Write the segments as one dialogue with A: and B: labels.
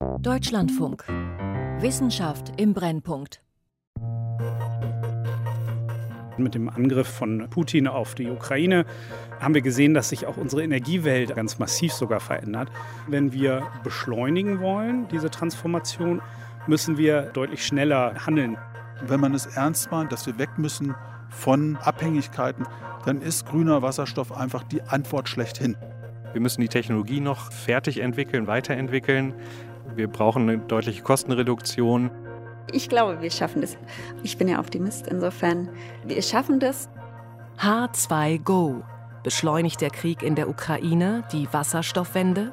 A: Deutschlandfunk. Wissenschaft im Brennpunkt.
B: Mit dem Angriff von Putin auf die Ukraine haben wir gesehen, dass sich auch unsere Energiewelt ganz massiv sogar verändert. Wenn wir beschleunigen wollen, diese Transformation, müssen wir deutlich schneller handeln.
C: Wenn man es ernst meint, dass wir weg müssen von Abhängigkeiten, dann ist grüner Wasserstoff einfach die Antwort schlechthin.
D: Wir müssen die Technologie noch fertig entwickeln, weiterentwickeln. Wir brauchen eine deutliche Kostenreduktion.
E: Ich glaube, wir schaffen das. Ich bin ja Optimist, insofern, wir schaffen das.
A: H2Go. Beschleunigt der Krieg in der Ukraine die Wasserstoffwende?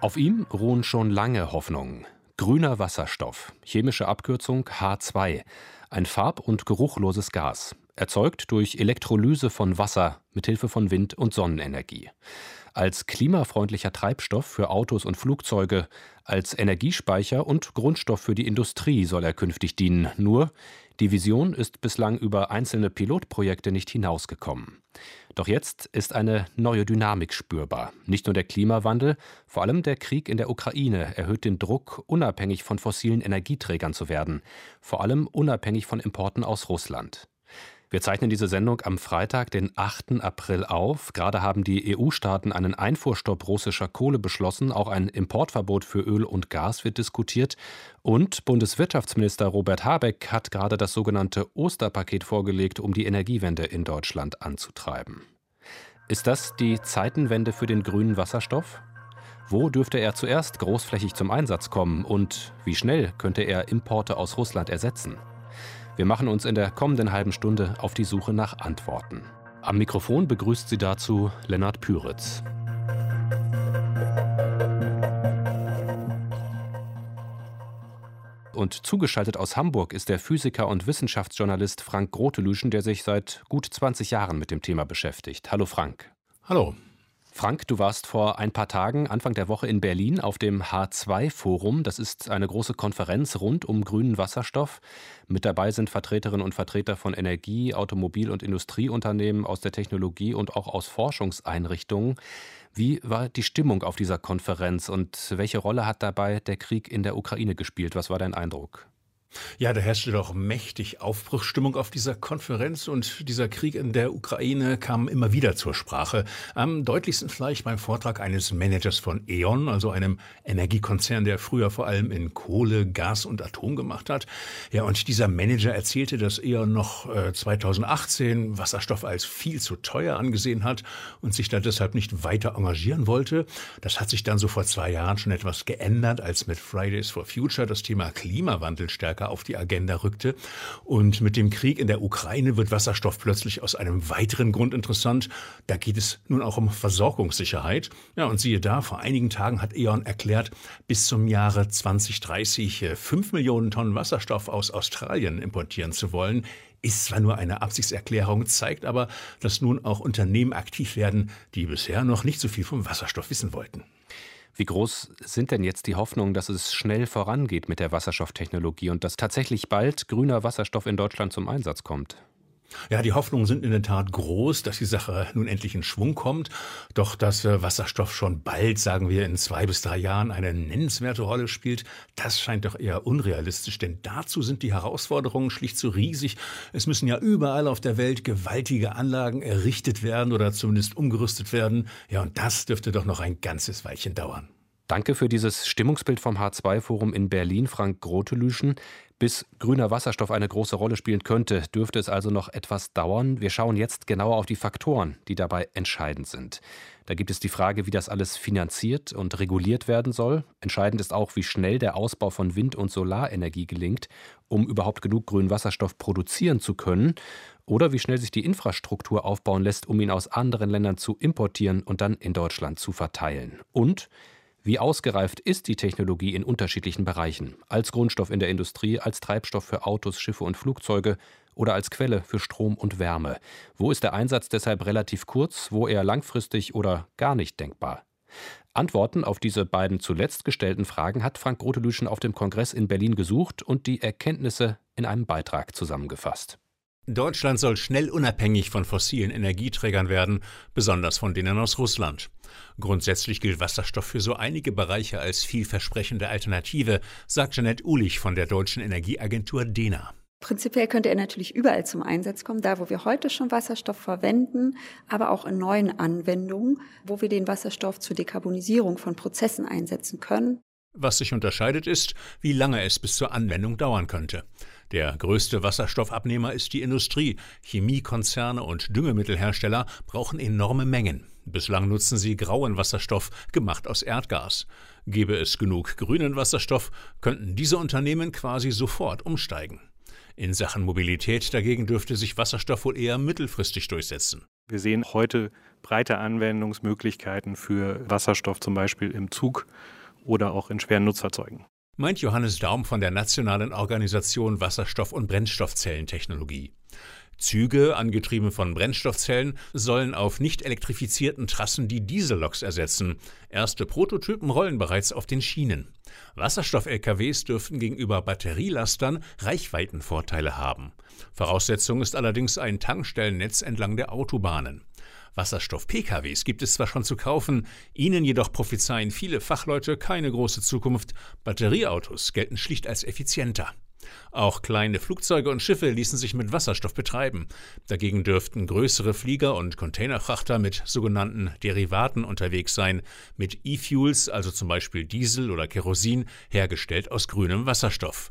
F: Auf ihm ruhen schon lange Hoffnungen. Grüner Wasserstoff, chemische Abkürzung H2, ein farb- und geruchloses Gas, erzeugt durch Elektrolyse von Wasser mit Hilfe von Wind- und Sonnenenergie als klimafreundlicher Treibstoff für Autos und Flugzeuge, als Energiespeicher und Grundstoff für die Industrie soll er künftig dienen. Nur, die Vision ist bislang über einzelne Pilotprojekte nicht hinausgekommen. Doch jetzt ist eine neue Dynamik spürbar. Nicht nur der Klimawandel, vor allem der Krieg in der Ukraine erhöht den Druck, unabhängig von fossilen Energieträgern zu werden, vor allem unabhängig von Importen aus Russland. Wir zeichnen diese Sendung am Freitag, den 8. April auf. Gerade haben die EU-Staaten einen Einfuhrstopp russischer Kohle beschlossen. Auch ein Importverbot für Öl und Gas wird diskutiert. Und Bundeswirtschaftsminister Robert Habeck hat gerade das sogenannte Osterpaket vorgelegt, um die Energiewende in Deutschland anzutreiben. Ist das die Zeitenwende für den grünen Wasserstoff? Wo dürfte er zuerst großflächig zum Einsatz kommen und wie schnell könnte er Importe aus Russland ersetzen? Wir machen uns in der kommenden halben Stunde auf die Suche nach Antworten. Am Mikrofon begrüßt sie dazu Lennart Püritz. Und zugeschaltet aus Hamburg ist der Physiker und Wissenschaftsjournalist Frank Grotelüschen, der sich seit gut 20 Jahren mit dem Thema beschäftigt. Hallo Frank.
G: Hallo.
F: Frank, du warst vor ein paar Tagen, Anfang der Woche in Berlin auf dem H2-Forum. Das ist eine große Konferenz rund um grünen Wasserstoff. Mit dabei sind Vertreterinnen und Vertreter von Energie-, Automobil- und Industrieunternehmen aus der Technologie und auch aus Forschungseinrichtungen. Wie war die Stimmung auf dieser Konferenz und welche Rolle hat dabei der Krieg in der Ukraine gespielt? Was war dein Eindruck?
G: Ja, da herrschte doch mächtig Aufbruchsstimmung auf dieser Konferenz und dieser Krieg in der Ukraine kam immer wieder zur Sprache. Am deutlichsten vielleicht beim Vortrag eines Managers von E.ON, also einem Energiekonzern, der früher vor allem in Kohle, Gas und Atom gemacht hat. Ja, und dieser Manager erzählte, dass E.ON noch äh, 2018 Wasserstoff als viel zu teuer angesehen hat und sich da deshalb nicht weiter engagieren wollte. Das hat sich dann so vor zwei Jahren schon etwas geändert, als mit Fridays for Future das Thema Klimawandel stärker stärker auf die Agenda rückte. Und mit dem Krieg in der Ukraine wird Wasserstoff plötzlich aus einem weiteren Grund interessant. Da geht es nun auch um Versorgungssicherheit. Ja, und siehe da, vor einigen Tagen hat E.ON erklärt, bis zum Jahre 2030 äh, fünf Millionen Tonnen Wasserstoff aus Australien importieren zu wollen ist zwar nur eine Absichtserklärung, zeigt aber, dass nun auch Unternehmen aktiv werden, die bisher noch nicht so viel vom Wasserstoff wissen wollten.
F: Wie groß sind denn jetzt die Hoffnungen, dass es schnell vorangeht mit der Wasserstofftechnologie und dass tatsächlich bald grüner Wasserstoff in Deutschland zum Einsatz kommt?
G: Ja, die Hoffnungen sind in der Tat groß, dass die Sache nun endlich in Schwung kommt. Doch dass Wasserstoff schon bald, sagen wir in zwei bis drei Jahren, eine nennenswerte Rolle spielt, das scheint doch eher unrealistisch. Denn dazu sind die Herausforderungen schlicht zu riesig. Es müssen ja überall auf der Welt gewaltige Anlagen errichtet werden oder zumindest umgerüstet werden. Ja, und das dürfte doch noch ein ganzes Weilchen dauern.
F: Danke für dieses Stimmungsbild vom H2-Forum in Berlin, Frank Grotelüschen. Bis grüner Wasserstoff eine große Rolle spielen könnte, dürfte es also noch etwas dauern. Wir schauen jetzt genauer auf die Faktoren, die dabei entscheidend sind. Da gibt es die Frage, wie das alles finanziert und reguliert werden soll. Entscheidend ist auch, wie schnell der Ausbau von Wind- und Solarenergie gelingt, um überhaupt genug grünen Wasserstoff produzieren zu können. Oder wie schnell sich die Infrastruktur aufbauen lässt, um ihn aus anderen Ländern zu importieren und dann in Deutschland zu verteilen. Und wie ausgereift ist die Technologie in unterschiedlichen Bereichen? Als Grundstoff in der Industrie, als Treibstoff für Autos, Schiffe und Flugzeuge oder als Quelle für Strom und Wärme? Wo ist der Einsatz deshalb relativ kurz, wo eher langfristig oder gar nicht denkbar? Antworten auf diese beiden zuletzt gestellten Fragen hat Frank Grotelüschen auf dem Kongress in Berlin gesucht und die Erkenntnisse in einem Beitrag zusammengefasst.
G: Deutschland soll schnell unabhängig von fossilen Energieträgern werden, besonders von denen aus Russland. Grundsätzlich gilt Wasserstoff für so einige Bereiche als vielversprechende Alternative, sagt Jeanette Ulich von der deutschen Energieagentur DENA.
E: Prinzipiell könnte er natürlich überall zum Einsatz kommen, da wo wir heute schon Wasserstoff verwenden, aber auch in neuen Anwendungen, wo wir den Wasserstoff zur Dekarbonisierung von Prozessen einsetzen können.
G: Was sich unterscheidet ist, wie lange es bis zur Anwendung dauern könnte. Der größte Wasserstoffabnehmer ist die Industrie. Chemiekonzerne und Düngemittelhersteller brauchen enorme Mengen. Bislang nutzen sie grauen Wasserstoff, gemacht aus Erdgas. Gäbe es genug grünen Wasserstoff, könnten diese Unternehmen quasi sofort umsteigen. In Sachen Mobilität dagegen dürfte sich Wasserstoff wohl eher mittelfristig durchsetzen.
D: Wir sehen heute breite Anwendungsmöglichkeiten für Wasserstoff, zum Beispiel im Zug oder auch in schweren Nutzfahrzeugen
G: meint Johannes Daum von der Nationalen Organisation Wasserstoff- und Brennstoffzellentechnologie. Züge, angetrieben von Brennstoffzellen, sollen auf nicht elektrifizierten Trassen die Dieselloks ersetzen. Erste Prototypen rollen bereits auf den Schienen. Wasserstoff-LKWs dürften gegenüber Batterielastern Reichweitenvorteile haben. Voraussetzung ist allerdings ein Tankstellennetz entlang der Autobahnen. Wasserstoff-PKWs gibt es zwar schon zu kaufen, ihnen jedoch prophezeien viele Fachleute keine große Zukunft. Batterieautos gelten schlicht als effizienter. Auch kleine Flugzeuge und Schiffe ließen sich mit Wasserstoff betreiben. Dagegen dürften größere Flieger und Containerfrachter mit sogenannten Derivaten unterwegs sein, mit E-Fuels, also zum Beispiel Diesel oder Kerosin, hergestellt aus grünem Wasserstoff.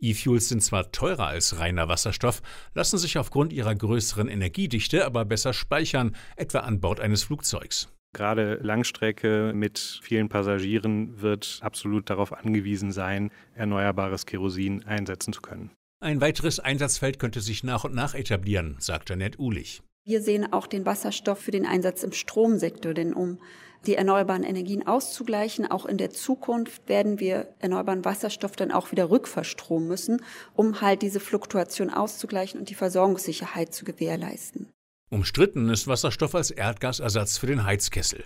G: E-Fuels sind zwar teurer als reiner Wasserstoff, lassen sich aufgrund ihrer größeren Energiedichte aber besser speichern, etwa an Bord eines Flugzeugs.
D: Gerade Langstrecke mit vielen Passagieren wird absolut darauf angewiesen sein, erneuerbares Kerosin einsetzen zu können.
G: Ein weiteres Einsatzfeld könnte sich nach und nach etablieren, sagt Janette Ulich.
E: Wir sehen auch den Wasserstoff für den Einsatz im Stromsektor, denn um die erneuerbaren Energien auszugleichen. Auch in der Zukunft werden wir erneuerbaren Wasserstoff dann auch wieder rückverstromen müssen, um halt diese Fluktuation auszugleichen und die Versorgungssicherheit zu gewährleisten.
G: Umstritten ist Wasserstoff als Erdgasersatz für den Heizkessel.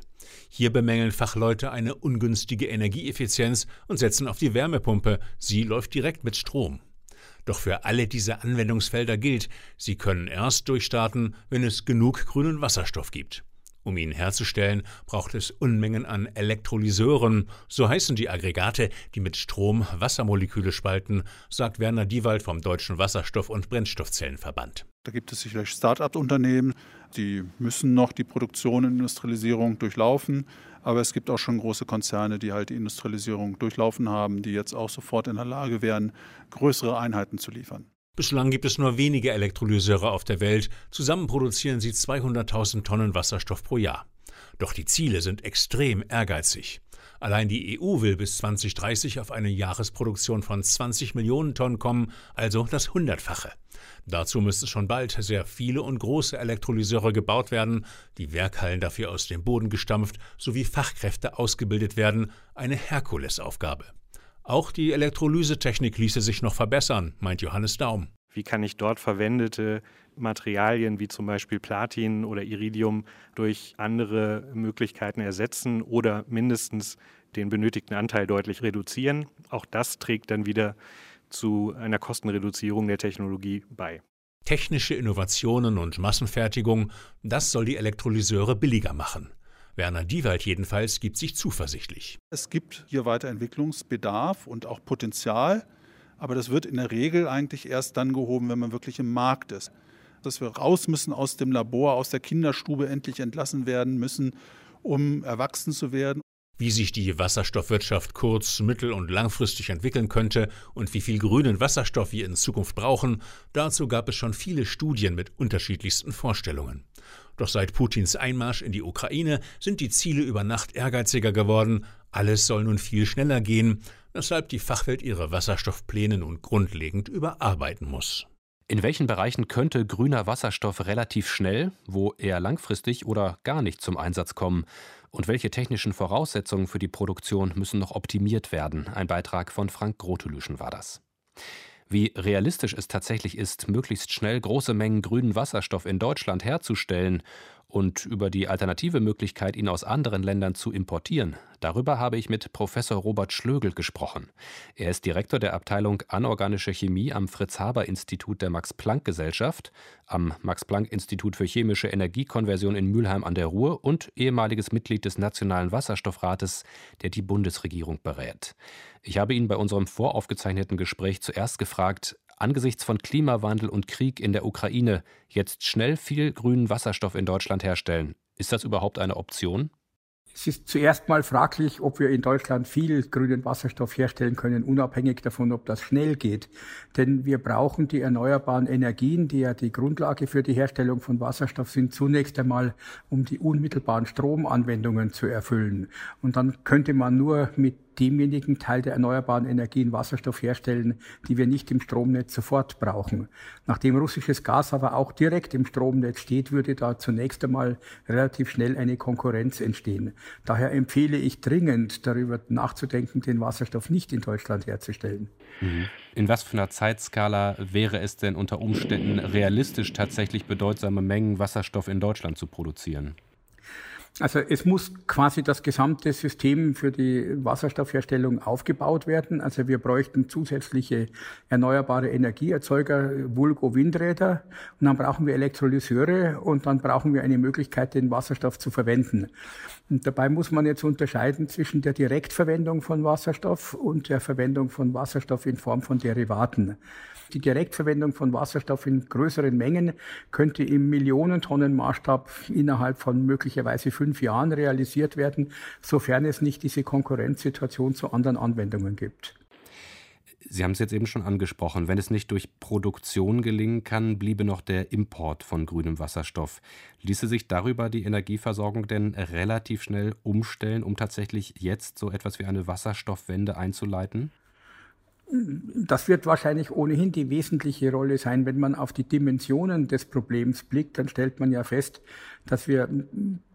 G: Hier bemängeln Fachleute eine ungünstige Energieeffizienz und setzen auf die Wärmepumpe. Sie läuft direkt mit Strom. Doch für alle diese Anwendungsfelder gilt, sie können erst durchstarten, wenn es genug grünen Wasserstoff gibt. Um ihn herzustellen, braucht es Unmengen an Elektrolyseuren, so heißen die Aggregate, die mit Strom Wassermoleküle spalten, sagt Werner Diewald vom Deutschen Wasserstoff- und Brennstoffzellenverband.
C: Da gibt es sicherlich Start-up-Unternehmen, die müssen noch die Produktion und Industrialisierung durchlaufen. Aber es gibt auch schon große Konzerne, die halt die Industrialisierung durchlaufen haben, die jetzt auch sofort in der Lage wären, größere Einheiten zu liefern.
G: Bislang gibt es nur wenige Elektrolyseure auf der Welt. Zusammen produzieren sie 200.000 Tonnen Wasserstoff pro Jahr. Doch die Ziele sind extrem ehrgeizig. Allein die EU will bis 2030 auf eine Jahresproduktion von 20 Millionen Tonnen kommen, also das Hundertfache. Dazu müssten schon bald sehr viele und große Elektrolyseure gebaut werden, die Werkhallen dafür aus dem Boden gestampft sowie Fachkräfte ausgebildet werden, eine Herkulesaufgabe. Auch die Elektrolysetechnik ließe sich noch verbessern, meint Johannes Daum.
D: Wie kann ich dort verwendete Materialien wie zum Beispiel Platin oder Iridium durch andere Möglichkeiten ersetzen oder mindestens den benötigten Anteil deutlich reduzieren? Auch das trägt dann wieder zu einer Kostenreduzierung der Technologie bei.
G: Technische Innovationen und Massenfertigung, das soll die Elektrolyseure billiger machen. Werner Diewald jedenfalls gibt sich zuversichtlich.
C: Es gibt hier weiter Entwicklungsbedarf und auch Potenzial, aber das wird in der Regel eigentlich erst dann gehoben, wenn man wirklich im Markt ist. Dass wir raus müssen aus dem Labor, aus der Kinderstube endlich entlassen werden müssen, um erwachsen zu werden.
G: Wie sich die Wasserstoffwirtschaft kurz-, mittel- und langfristig entwickeln könnte und wie viel grünen Wasserstoff wir in Zukunft brauchen, dazu gab es schon viele Studien mit unterschiedlichsten Vorstellungen. Doch seit Putins Einmarsch in die Ukraine sind die Ziele über Nacht ehrgeiziger geworden. Alles soll nun viel schneller gehen, weshalb die Fachwelt ihre Wasserstoffpläne nun grundlegend überarbeiten muss.
F: In welchen Bereichen könnte grüner Wasserstoff relativ schnell, wo eher langfristig oder gar nicht zum Einsatz kommen? Und welche technischen Voraussetzungen für die Produktion müssen noch optimiert werden? Ein Beitrag von Frank Grotelüschen war das. Wie realistisch es tatsächlich ist, möglichst schnell große Mengen grünen Wasserstoff in Deutschland herzustellen Und über die alternative Möglichkeit, ihn aus anderen Ländern zu importieren, darüber habe ich mit Professor Robert Schlögel gesprochen. Er ist Direktor der Abteilung Anorganische Chemie am Fritz-Haber-Institut der Max-Planck-Gesellschaft, am Max-Planck-Institut für chemische Energiekonversion in Mülheim an der Ruhr und ehemaliges Mitglied des Nationalen Wasserstoffrates, der die Bundesregierung berät. Ich habe ihn bei unserem voraufgezeichneten Gespräch zuerst gefragt, angesichts von Klimawandel und Krieg in der Ukraine jetzt schnell viel grünen Wasserstoff in Deutschland herstellen. Ist das überhaupt eine Option?
H: Es ist zuerst mal fraglich, ob wir in Deutschland viel grünen Wasserstoff herstellen können, unabhängig davon, ob das schnell geht. Denn wir brauchen die erneuerbaren Energien, die ja die Grundlage für die Herstellung von Wasserstoff sind, zunächst einmal, um die unmittelbaren Stromanwendungen zu erfüllen. Und dann könnte man nur mit demjenigen Teil der erneuerbaren Energien Wasserstoff herstellen, die wir nicht im Stromnetz sofort brauchen. Nachdem russisches Gas aber auch direkt im Stromnetz steht, würde da zunächst einmal relativ schnell eine Konkurrenz entstehen. Daher empfehle ich dringend, darüber nachzudenken, den Wasserstoff nicht in Deutschland herzustellen.
F: Mhm. In was für einer Zeitskala wäre es denn unter Umständen realistisch, tatsächlich bedeutsame Mengen Wasserstoff in Deutschland zu produzieren?
H: Also es muss quasi das gesamte System für die Wasserstoffherstellung aufgebaut werden. Also wir bräuchten zusätzliche erneuerbare Energieerzeuger, Vulgo Windräder. Und dann brauchen wir Elektrolyseure und dann brauchen wir eine Möglichkeit, den Wasserstoff zu verwenden. Und dabei muss man jetzt unterscheiden zwischen der Direktverwendung von Wasserstoff und der Verwendung von Wasserstoff in Form von Derivaten. Die Direktverwendung von Wasserstoff in größeren Mengen könnte im Millionentonnenmaßstab innerhalb von möglicherweise fünf Jahren realisiert werden, sofern es nicht diese Konkurrenzsituation zu anderen Anwendungen gibt.
F: Sie haben es jetzt eben schon angesprochen, wenn es nicht durch Produktion gelingen kann, bliebe noch der Import von grünem Wasserstoff. Ließe sich darüber die Energieversorgung denn relativ schnell umstellen, um tatsächlich jetzt so etwas wie eine Wasserstoffwende einzuleiten?
H: Das wird wahrscheinlich ohnehin die wesentliche Rolle sein. Wenn man auf die Dimensionen des Problems blickt, dann stellt man ja fest, dass wir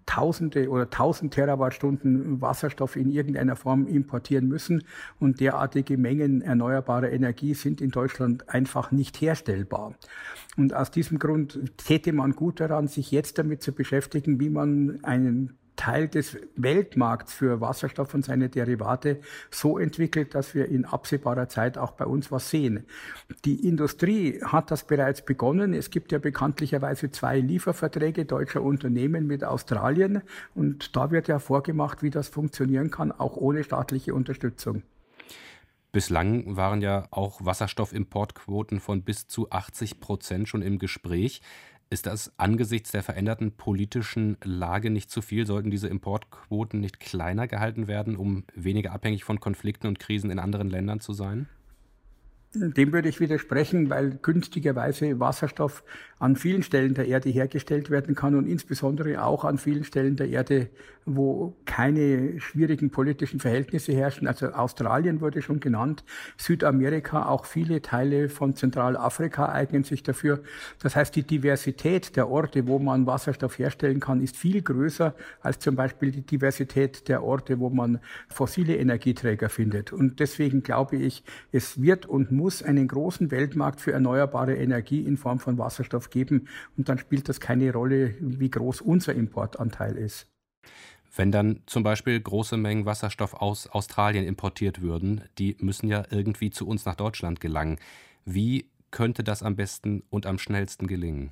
H: Tausende oder tausend Terawattstunden Wasserstoff in irgendeiner Form importieren müssen. Und derartige Mengen erneuerbarer Energie sind in Deutschland einfach nicht herstellbar. Und aus diesem Grund täte man gut daran, sich jetzt damit zu beschäftigen, wie man einen Teil des Weltmarkts für Wasserstoff und seine Derivate so entwickelt, dass wir in absehbarer Zeit auch bei uns was sehen. Die Industrie hat das bereits begonnen. Es gibt ja bekanntlicherweise zwei Lieferverträge deutscher Unternehmen mit Australien und da wird ja vorgemacht, wie das funktionieren kann, auch ohne staatliche Unterstützung.
F: Bislang waren ja auch Wasserstoffimportquoten von bis zu 80 Prozent schon im Gespräch. Ist das angesichts der veränderten politischen Lage nicht zu viel? Sollten diese Importquoten nicht kleiner gehalten werden, um weniger abhängig von Konflikten und Krisen in anderen Ländern zu sein?
H: Dem würde ich widersprechen, weil günstigerweise Wasserstoff an vielen Stellen der Erde hergestellt werden kann und insbesondere auch an vielen Stellen der Erde, wo keine schwierigen politischen Verhältnisse herrschen. Also Australien wurde schon genannt, Südamerika, auch viele Teile von Zentralafrika eignen sich dafür. Das heißt, die Diversität der Orte, wo man Wasserstoff herstellen kann, ist viel größer als zum Beispiel die Diversität der Orte, wo man fossile Energieträger findet. Und deswegen glaube ich, es wird und muss einen großen Weltmarkt für erneuerbare Energie in Form von Wasserstoff geben. Und dann spielt das keine Rolle, wie groß unser Importanteil ist.
F: Wenn dann zum Beispiel große Mengen Wasserstoff aus Australien importiert würden, die müssen ja irgendwie zu uns nach Deutschland gelangen. Wie könnte das am besten und am schnellsten gelingen?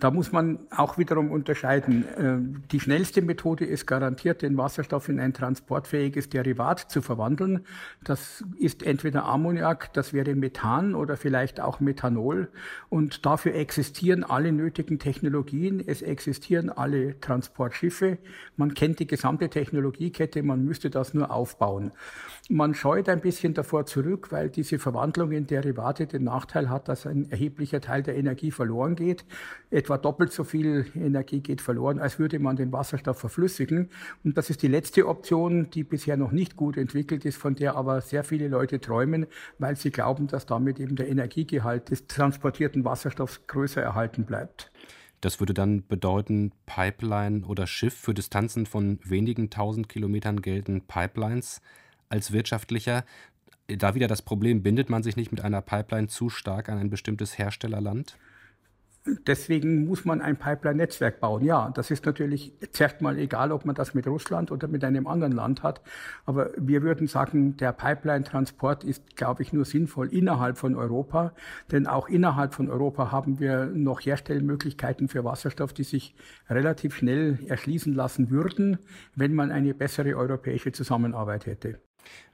H: Da muss man auch wiederum unterscheiden. Äh, die schnellste Methode ist garantiert, den Wasserstoff in ein transportfähiges Derivat zu verwandeln. Das ist entweder Ammoniak, das wäre Methan oder vielleicht auch Methanol. Und dafür existieren alle nötigen Technologien. Es existieren alle Transportschiffe. Man kennt die gesamte Technologiekette. Man müsste das nur aufbauen. Man scheut ein bisschen davor zurück, weil diese Verwandlung in Derivate den Nachteil hat, dass ein erheblicher Teil der Energie verloren geht. Etwa doppelt so viel Energie geht verloren, als würde man den Wasserstoff verflüssigen. Und das ist die letzte Option, die bisher noch nicht gut entwickelt ist, von der aber sehr viele Leute träumen, weil sie glauben, dass damit eben der Energiegehalt des transportierten Wasserstoffs größer erhalten bleibt.
F: Das würde dann bedeuten, Pipeline oder Schiff für Distanzen von wenigen tausend Kilometern gelten Pipelines als wirtschaftlicher. Da wieder das Problem, bindet man sich nicht mit einer Pipeline zu stark an ein bestimmtes Herstellerland?
H: Deswegen muss man ein Pipeline-Netzwerk bauen. Ja, das ist natürlich zuerst mal egal, ob man das mit Russland oder mit einem anderen Land hat. Aber wir würden sagen, der Pipeline-Transport ist, glaube ich, nur sinnvoll innerhalb von Europa. Denn auch innerhalb von Europa haben wir noch Herstellmöglichkeiten für Wasserstoff, die sich relativ schnell erschließen lassen würden, wenn man eine bessere europäische Zusammenarbeit hätte.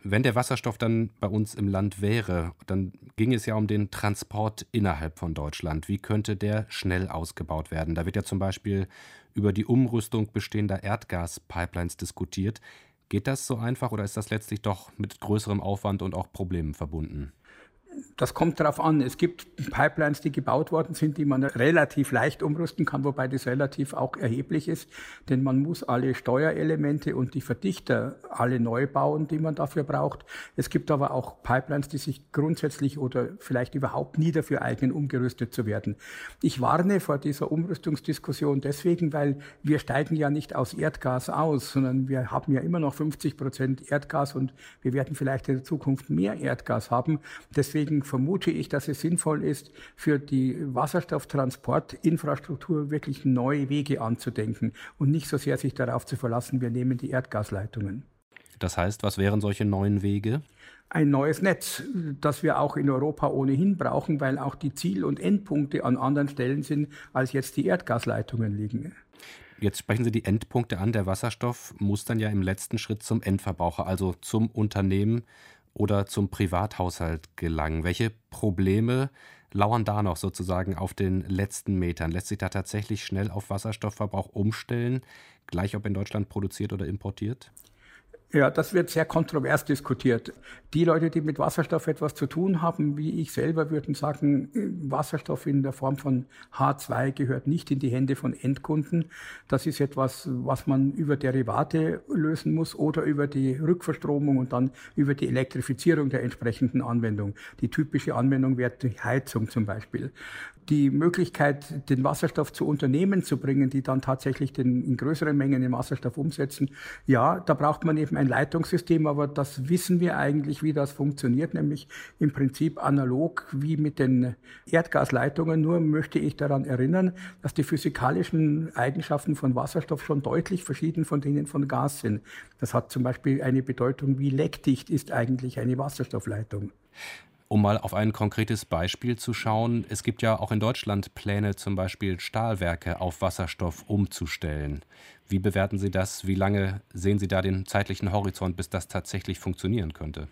F: Wenn der Wasserstoff dann bei uns im Land wäre, dann ging es ja um den Transport innerhalb von Deutschland. Wie könnte der schnell ausgebaut werden? Da wird ja zum Beispiel über die Umrüstung bestehender Erdgaspipelines diskutiert. Geht das so einfach oder ist das letztlich doch mit größerem Aufwand und auch Problemen verbunden?
H: Das kommt darauf an. Es gibt Pipelines, die gebaut worden sind, die man relativ leicht umrüsten kann, wobei das relativ auch erheblich ist, denn man muss alle Steuerelemente und die Verdichter alle neu bauen, die man dafür braucht. Es gibt aber auch Pipelines, die sich grundsätzlich oder vielleicht überhaupt nie dafür eignen, umgerüstet zu werden. Ich warne vor dieser Umrüstungsdiskussion deswegen, weil wir steigen ja nicht aus Erdgas aus, sondern wir haben ja immer noch 50 Prozent Erdgas und wir werden vielleicht in der Zukunft mehr Erdgas haben. Deswegen Deswegen vermute ich, dass es sinnvoll ist, für die Wasserstofftransportinfrastruktur wirklich neue Wege anzudenken und nicht so sehr sich darauf zu verlassen, wir nehmen die Erdgasleitungen.
F: Das heißt, was wären solche neuen Wege?
H: ein neues Netz, das wir auch in Europa ohnehin brauchen, weil auch die Ziel- und Endpunkte an anderen Stellen sind, als jetzt die Erdgasleitungen liegen.
F: Jetzt sprechen Sie die Endpunkte an. Der Wasserstoff muss dann ja im letzten Schritt zum Endverbraucher, also zum Unternehmen, oder zum Privathaushalt gelangen? Welche Probleme lauern da noch sozusagen auf den letzten Metern? Lässt sich da tatsächlich schnell auf Wasserstoffverbrauch umstellen, gleich ob in Deutschland produziert oder importiert?
H: Ja, das wird sehr kontrovers diskutiert. Die Leute, die mit Wasserstoff etwas zu tun haben, wie ich selber, würden sagen, Wasserstoff in der Form von H2 gehört nicht in die Hände von Endkunden. Das ist etwas, was man über Derivate lösen muss oder über die Rückverstromung und dann über die Elektrifizierung der entsprechenden Anwendung. Die typische Anwendung wäre die Heizung zum Beispiel die Möglichkeit, den Wasserstoff zu Unternehmen zu bringen, die dann tatsächlich den, in größeren Mengen den Wasserstoff umsetzen, ja, da braucht man eben ein Leitungssystem, aber das wissen wir eigentlich, wie das funktioniert, nämlich im Prinzip analog wie mit den Erdgasleitungen. Nur möchte ich daran erinnern, dass die physikalischen Eigenschaften von Wasserstoff schon deutlich verschieden von denen von Gas sind. Das hat zum Beispiel eine Bedeutung, wie leckdicht ist eigentlich eine Wasserstoffleitung.
F: Um mal auf ein konkretes Beispiel zu schauen, es gibt ja auch in Deutschland Pläne, zum Beispiel Stahlwerke auf Wasserstoff umzustellen. Wie bewerten Sie das? Wie lange sehen Sie da den zeitlichen Horizont, bis das tatsächlich funktionieren könnte?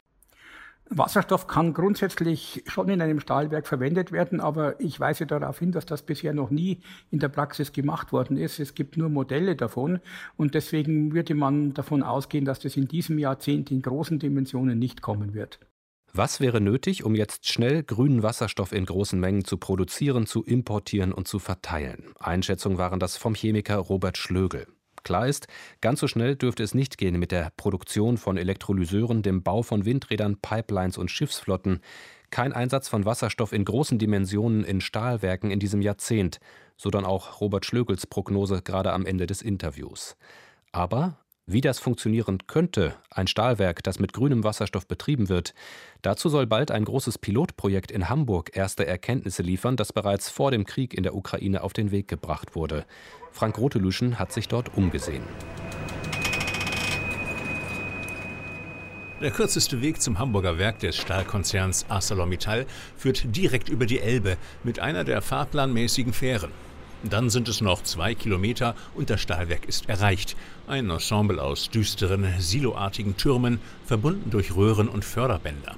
H: Wasserstoff kann grundsätzlich schon in einem Stahlwerk verwendet werden, aber ich weise darauf hin, dass das bisher noch nie in der Praxis gemacht worden ist. Es gibt nur Modelle davon und deswegen würde man davon ausgehen, dass das in diesem Jahrzehnt in großen Dimensionen nicht kommen wird.
F: Was wäre nötig, um jetzt schnell grünen Wasserstoff in großen Mengen zu produzieren, zu importieren und zu verteilen? Einschätzungen waren das vom Chemiker Robert Schlögel. Klar ist, ganz so schnell dürfte es nicht gehen mit der Produktion von Elektrolyseuren, dem Bau von Windrädern, Pipelines und Schiffsflotten. Kein Einsatz von Wasserstoff in großen Dimensionen in Stahlwerken in diesem Jahrzehnt, so dann auch Robert Schlögels Prognose gerade am Ende des Interviews. Aber wie das funktionieren könnte, ein Stahlwerk, das mit grünem Wasserstoff betrieben wird, dazu soll bald ein großes Pilotprojekt in Hamburg erste Erkenntnisse liefern, das bereits vor dem Krieg in der Ukraine auf den Weg gebracht wurde. Frank Rotelüschen hat sich dort umgesehen.
G: Der kürzeste Weg zum Hamburger Werk des Stahlkonzerns ArcelorMittal führt direkt über die Elbe mit einer der fahrplanmäßigen Fähren. Dann sind es noch zwei Kilometer und das Stahlwerk ist erreicht. Ein Ensemble aus düsteren, siloartigen Türmen, verbunden durch Röhren und Förderbänder.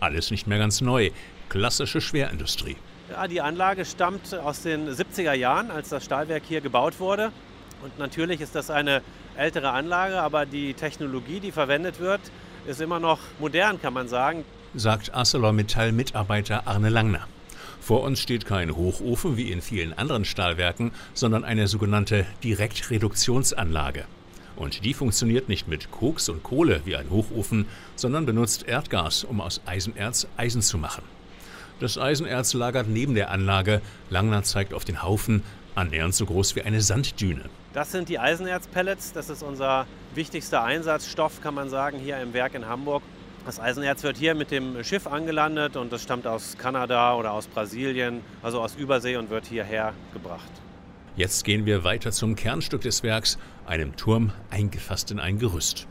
G: Alles nicht mehr ganz neu. Klassische Schwerindustrie.
I: Ja, die Anlage stammt aus den 70er Jahren, als das Stahlwerk hier gebaut wurde. Und natürlich ist das eine ältere Anlage, aber die Technologie, die verwendet wird, ist immer noch modern, kann man sagen.
G: Sagt ArcelorMittal-Mitarbeiter Arne Langner. Vor uns steht kein Hochofen wie in vielen anderen Stahlwerken, sondern eine sogenannte Direktreduktionsanlage. Und die funktioniert nicht mit Koks und Kohle wie ein Hochofen, sondern benutzt Erdgas, um aus Eisenerz Eisen zu machen. Das Eisenerz lagert neben der Anlage. Langner zeigt auf den Haufen, annähernd so groß wie eine Sanddüne.
I: Das sind die Eisenerzpellets. Das ist unser wichtigster Einsatzstoff, kann man sagen, hier im Werk in Hamburg. Das Eisenerz wird hier mit dem Schiff angelandet und das stammt aus Kanada oder aus Brasilien, also aus Übersee und wird hierher gebracht.
G: Jetzt gehen wir weiter zum Kernstück des Werks, einem Turm eingefasst in ein Gerüst.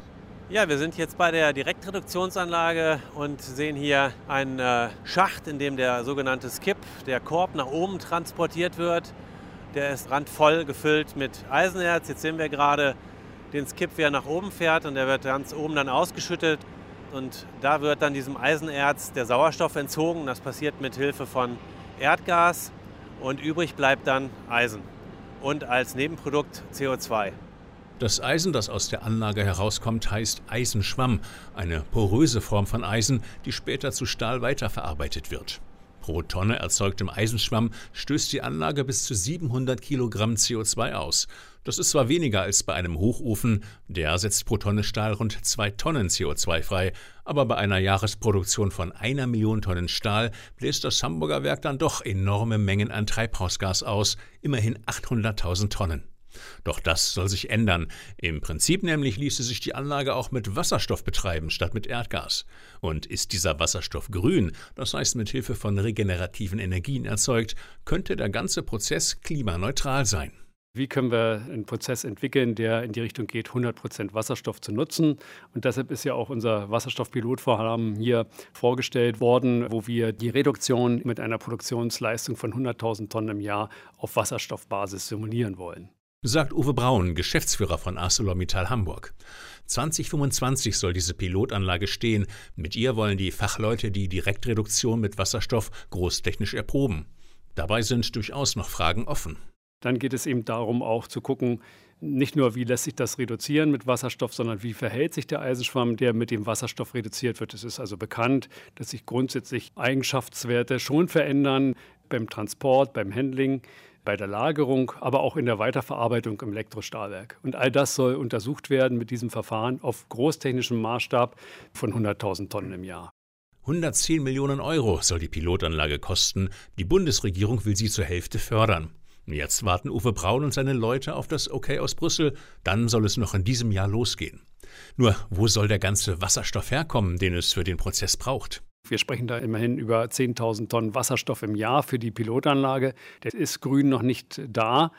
I: Ja, wir sind jetzt bei der Direktreduktionsanlage und sehen hier einen äh, Schacht, in dem der sogenannte Skip, der Korb, nach oben transportiert wird. Der ist randvoll gefüllt mit Eisenerz. Jetzt sehen wir gerade den Skip, wie er nach oben fährt und der wird ganz oben dann ausgeschüttet. Und da wird dann diesem Eisenerz der Sauerstoff entzogen. Das passiert mit Hilfe von Erdgas und übrig bleibt dann Eisen und als Nebenprodukt CO2.
G: Das Eisen, das aus der Anlage herauskommt, heißt Eisenschwamm, eine poröse Form von Eisen, die später zu Stahl weiterverarbeitet wird. Pro Tonne erzeugtem Eisenschwamm stößt die Anlage bis zu 700 Kilogramm CO2 aus. Das ist zwar weniger als bei einem Hochofen, der setzt pro Tonne Stahl rund zwei Tonnen CO2 frei, aber bei einer Jahresproduktion von einer Million Tonnen Stahl bläst das Hamburger Werk dann doch enorme Mengen an Treibhausgas aus, immerhin 800.000 Tonnen. Doch das soll sich ändern. Im Prinzip nämlich ließe sich die Anlage auch mit Wasserstoff betreiben statt mit Erdgas. Und ist dieser Wasserstoff grün, das heißt mit Hilfe von regenerativen Energien erzeugt, könnte der ganze Prozess klimaneutral sein.
B: Wie können wir einen Prozess entwickeln, der in die Richtung geht, 100 Prozent Wasserstoff zu nutzen? Und deshalb ist ja auch unser Wasserstoffpilotvorhaben hier vorgestellt worden, wo wir die Reduktion mit einer Produktionsleistung von 100.000 Tonnen im Jahr auf Wasserstoffbasis simulieren wollen
G: sagt Uwe Braun, Geschäftsführer von ArcelorMittal Hamburg. 2025 soll diese Pilotanlage stehen. Mit ihr wollen die Fachleute die Direktreduktion mit Wasserstoff großtechnisch erproben. Dabei sind durchaus noch Fragen offen.
B: Dann geht es eben darum, auch zu gucken, nicht nur, wie lässt sich das reduzieren mit Wasserstoff, sondern wie verhält sich der Eisenschwamm, der mit dem Wasserstoff reduziert wird. Es ist also bekannt, dass sich grundsätzlich Eigenschaftswerte schon verändern beim Transport, beim Handling bei der Lagerung, aber auch in der Weiterverarbeitung im Elektrostahlwerk. Und all das soll untersucht werden mit diesem Verfahren auf großtechnischem Maßstab von 100.000 Tonnen im Jahr.
G: 110 Millionen Euro soll die Pilotanlage kosten. Die Bundesregierung will sie zur Hälfte fördern. Jetzt warten Uwe Braun und seine Leute auf das Okay aus Brüssel. Dann soll es noch in diesem Jahr losgehen. Nur, wo soll der ganze Wasserstoff herkommen, den es für den Prozess braucht?
B: Wir sprechen da immerhin über 10.000 Tonnen Wasserstoff im Jahr für die Pilotanlage. Der ist grün noch nicht da.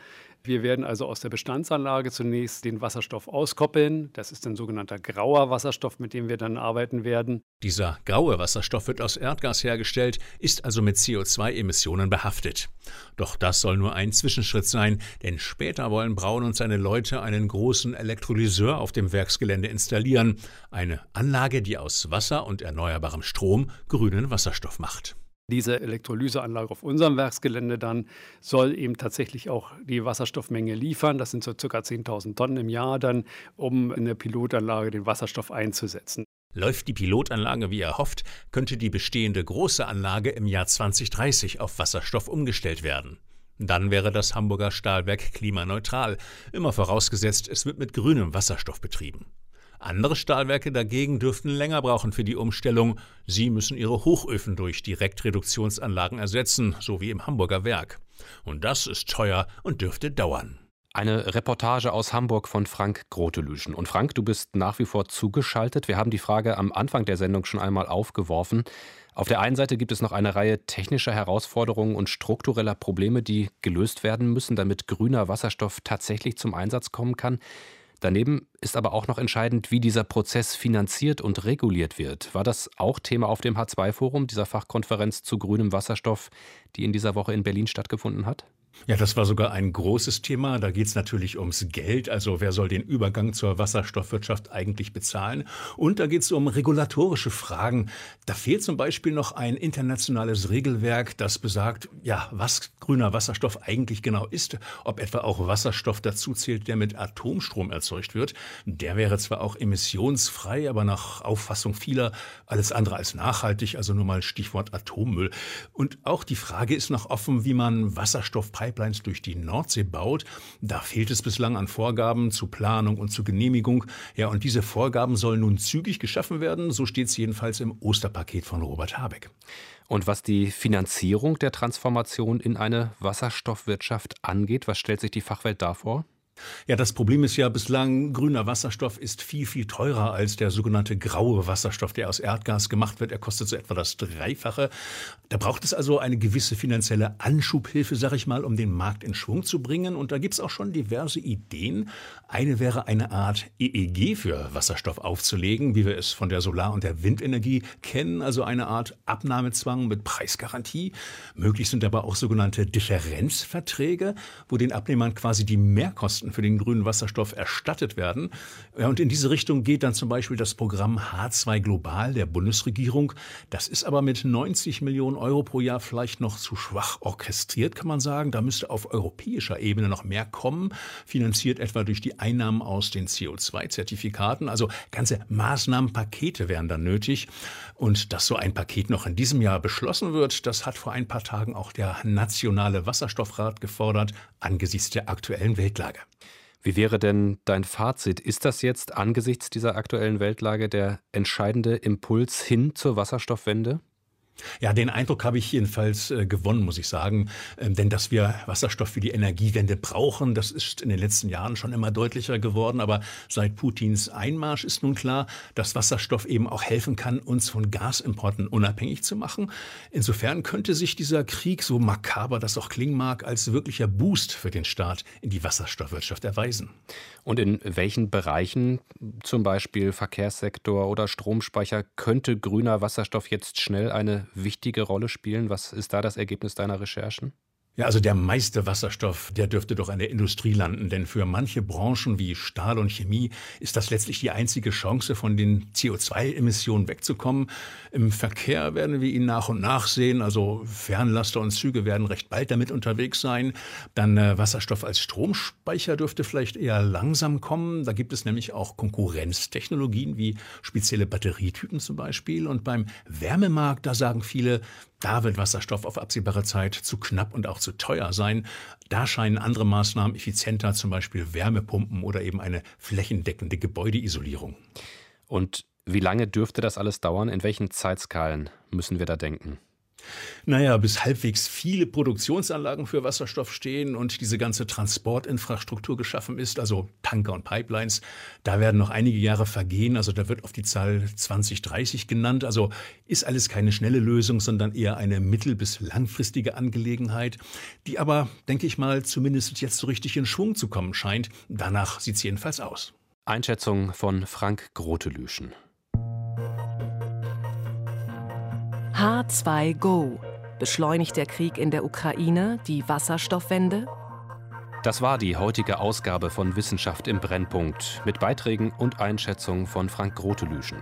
B: Wir werden also aus der Bestandsanlage zunächst den Wasserstoff auskoppeln. Das ist ein sogenannter grauer Wasserstoff, mit dem wir dann arbeiten werden.
G: Dieser graue Wasserstoff wird aus Erdgas hergestellt, ist also mit CO2-Emissionen behaftet. Doch das soll nur ein Zwischenschritt sein, denn später wollen Braun und seine Leute einen großen Elektrolyseur auf dem Werksgelände installieren. Eine Anlage, die aus Wasser und erneuerbarem Strom grünen Wasserstoff macht.
B: Diese Elektrolyseanlage auf unserem Werksgelände dann soll eben tatsächlich auch die Wasserstoffmenge liefern. Das sind so ca. 10.000 Tonnen im Jahr dann, um in der Pilotanlage den Wasserstoff einzusetzen.
G: Läuft die Pilotanlage wie erhofft, könnte die bestehende große Anlage im Jahr 2030 auf Wasserstoff umgestellt werden. Dann wäre das Hamburger Stahlwerk klimaneutral, immer vorausgesetzt, es wird mit grünem Wasserstoff betrieben. Andere Stahlwerke dagegen dürften länger brauchen für die Umstellung. Sie müssen ihre Hochöfen durch Direktreduktionsanlagen ersetzen, so wie im Hamburger Werk. Und das ist teuer und dürfte dauern.
F: Eine Reportage aus Hamburg von Frank Grotelüschen. Und Frank, du bist nach wie vor zugeschaltet. Wir haben die Frage am Anfang der Sendung schon einmal aufgeworfen. Auf der einen Seite gibt es noch eine Reihe technischer Herausforderungen und struktureller Probleme, die gelöst werden müssen, damit grüner Wasserstoff tatsächlich zum Einsatz kommen kann. Daneben ist aber auch noch entscheidend, wie dieser Prozess finanziert und reguliert wird. War das auch Thema auf dem H2-Forum, dieser Fachkonferenz zu grünem Wasserstoff, die in dieser Woche in Berlin stattgefunden hat?
G: Ja, das war sogar ein großes Thema. Da geht es natürlich ums Geld, also wer soll den Übergang zur Wasserstoffwirtschaft eigentlich bezahlen? Und da geht es um regulatorische Fragen. Da fehlt zum Beispiel noch ein internationales Regelwerk, das besagt, ja, was grüner Wasserstoff eigentlich genau ist, ob etwa auch Wasserstoff dazu zählt, der mit Atomstrom erzeugt wird. Der wäre zwar auch emissionsfrei, aber nach Auffassung vieler alles andere als nachhaltig, also nur mal Stichwort Atommüll. Und auch die Frage ist noch offen, wie man Wasserstoff Pipelines durch die Nordsee baut. Da fehlt es bislang an Vorgaben zu Planung und zu Genehmigung. Ja, und diese Vorgaben sollen nun zügig geschaffen werden. So steht es jedenfalls im Osterpaket von Robert Habeck.
F: Und was die Finanzierung der Transformation in eine Wasserstoffwirtschaft angeht, was stellt sich die Fachwelt da vor?
G: Ja, das Problem ist ja bislang, grüner Wasserstoff ist viel, viel teurer als der sogenannte graue Wasserstoff, der aus Erdgas gemacht wird. Er kostet so etwa das Dreifache. Da braucht es also eine gewisse finanzielle Anschubhilfe, sag ich mal, um den Markt in Schwung zu bringen. Und da gibt es auch schon diverse Ideen. Eine wäre eine Art EEG für Wasserstoff aufzulegen, wie wir es von der Solar- und der Windenergie kennen, also eine Art Abnahmezwang mit Preisgarantie. Möglich sind aber auch sogenannte Differenzverträge, wo den Abnehmern quasi die Mehrkosten für den grünen Wasserstoff erstattet werden. Und in diese Richtung geht dann zum Beispiel das Programm H2 Global der Bundesregierung. Das ist aber mit 90 Millionen Euro pro Jahr vielleicht noch zu schwach orchestriert, kann man sagen. Da müsste auf europäischer Ebene noch mehr kommen, finanziert etwa durch die Einnahmen aus den CO2-Zertifikaten. Also ganze Maßnahmenpakete wären dann nötig. Und dass so ein Paket noch in diesem Jahr beschlossen wird, das hat vor ein paar Tagen auch der Nationale Wasserstoffrat gefordert, angesichts der aktuellen Weltlage.
F: Wie wäre denn dein Fazit? Ist das jetzt angesichts dieser aktuellen Weltlage der entscheidende Impuls hin zur Wasserstoffwende?
G: Ja, den Eindruck habe ich jedenfalls äh, gewonnen, muss ich sagen. Ähm, denn dass wir Wasserstoff für die Energiewende brauchen, das ist in den letzten Jahren schon immer deutlicher geworden. Aber seit Putins Einmarsch ist nun klar, dass Wasserstoff eben auch helfen kann, uns von Gasimporten unabhängig zu machen. Insofern könnte sich dieser Krieg, so makaber das auch klingen mag, als wirklicher Boost für den Staat in die Wasserstoffwirtschaft erweisen.
F: Und in welchen Bereichen, zum Beispiel Verkehrssektor oder Stromspeicher, könnte grüner Wasserstoff jetzt schnell wichtige Rolle spielen? Was ist da das Ergebnis deiner Recherchen?
G: Ja, also der meiste Wasserstoff, der dürfte doch an der Industrie landen, denn für manche Branchen wie Stahl und Chemie ist das letztlich die einzige Chance, von den CO2-Emissionen wegzukommen. Im Verkehr werden wir ihn nach und nach sehen, also Fernlaster und Züge werden recht bald damit unterwegs sein. Dann äh, Wasserstoff als Stromspeicher dürfte vielleicht eher langsam kommen. Da gibt es nämlich auch Konkurrenztechnologien wie spezielle Batterietypen zum Beispiel. Und beim Wärmemarkt, da sagen viele, da wird Wasserstoff auf absehbare Zeit zu knapp und auch zu teuer sein. Da scheinen andere Maßnahmen effizienter, zum Beispiel Wärmepumpen oder eben eine flächendeckende Gebäudeisolierung.
F: Und wie lange dürfte das alles dauern? In welchen Zeitskalen müssen wir da denken?
G: Naja, bis halbwegs viele Produktionsanlagen für Wasserstoff stehen und diese ganze Transportinfrastruktur geschaffen ist, also Tanker und Pipelines, da werden noch einige Jahre vergehen. Also da wird auf die Zahl 2030 genannt. Also ist alles keine schnelle Lösung, sondern eher eine mittel- bis langfristige Angelegenheit, die aber, denke ich mal, zumindest jetzt so richtig in Schwung zu kommen scheint. Danach sieht es jedenfalls aus.
F: Einschätzung von Frank Grotelüschen.
A: H2 Go. Beschleunigt der Krieg in der Ukraine die Wasserstoffwende?
F: Das war die heutige Ausgabe von Wissenschaft im Brennpunkt mit Beiträgen und Einschätzungen von Frank Grotelüschen.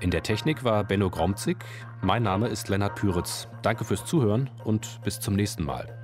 F: In der Technik war Benno Gromzig. Mein Name ist Lennart Püritz. Danke fürs Zuhören und bis zum nächsten Mal.